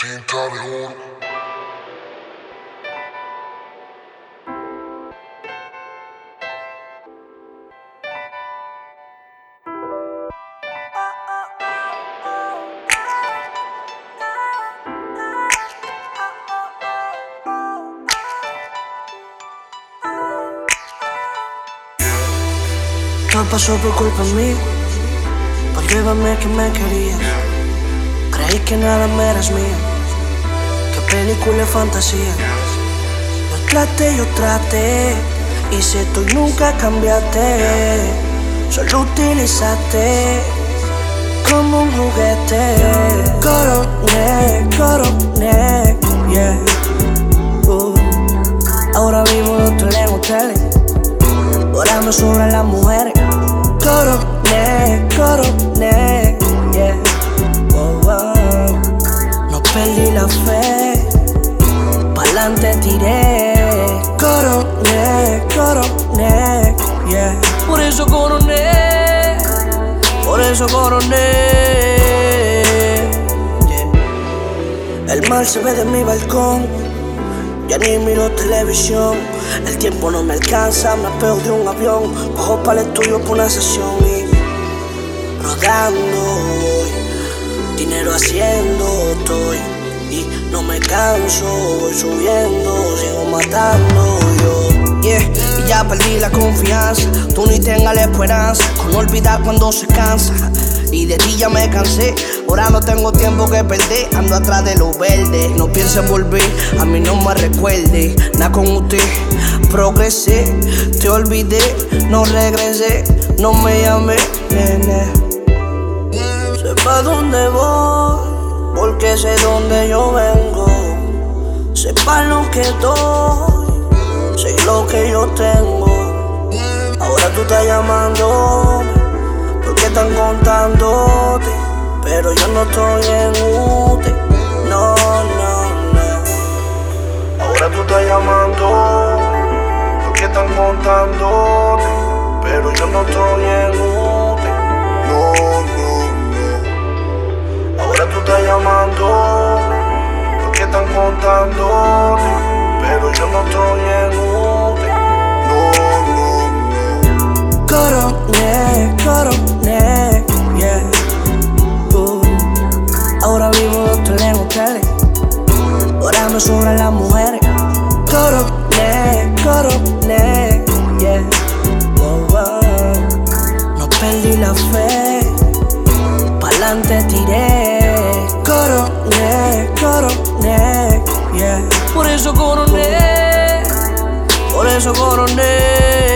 Tinta de oro. Pasó por culpa mía, por llevarme que me quería. Creí que nada me eras mía, película y fantasía. Yo traté, yo y si tú nunca cambiaste, solo utilizaste como un juguete. Coroné, coroné, yeah. Uh. Ahora vivo en hotel en hoteles. Orando sobre las mujeres. Coroné, coroné, El mar se ve de mi balcón. Ya ni miro televisión, el tiempo no me alcanza, me apego de un avión, bajo para el estudio por una sesión y rodando. Voy, dinero haciendo estoy y no me canso, voy subiendo, sigo matando perdí la confianza, tú ni tengas la esperanza, con olvidar cuando se cansa. Y de ti ya me cansé, ahora no tengo tiempo que perder, ando atrás de lo verde. No pienses volver, a mí no me recuerde, nada con usted. Progresé, te olvidé, no regresé, no me llamé, nene. Sé pa' dónde voy, porque sé dónde yo vengo. Sé pa' lo que doy, sé lo que yo tengo. Ahora tú estás llamándome orando sobre las mujeres. Coroné, coroné, yeah. No perdí la fe, pa'lante tiré. Coroné, coroné, yeah. Por eso coroné, por eso coroné.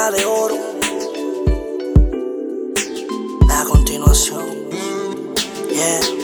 era de oro. A continuación, yeah.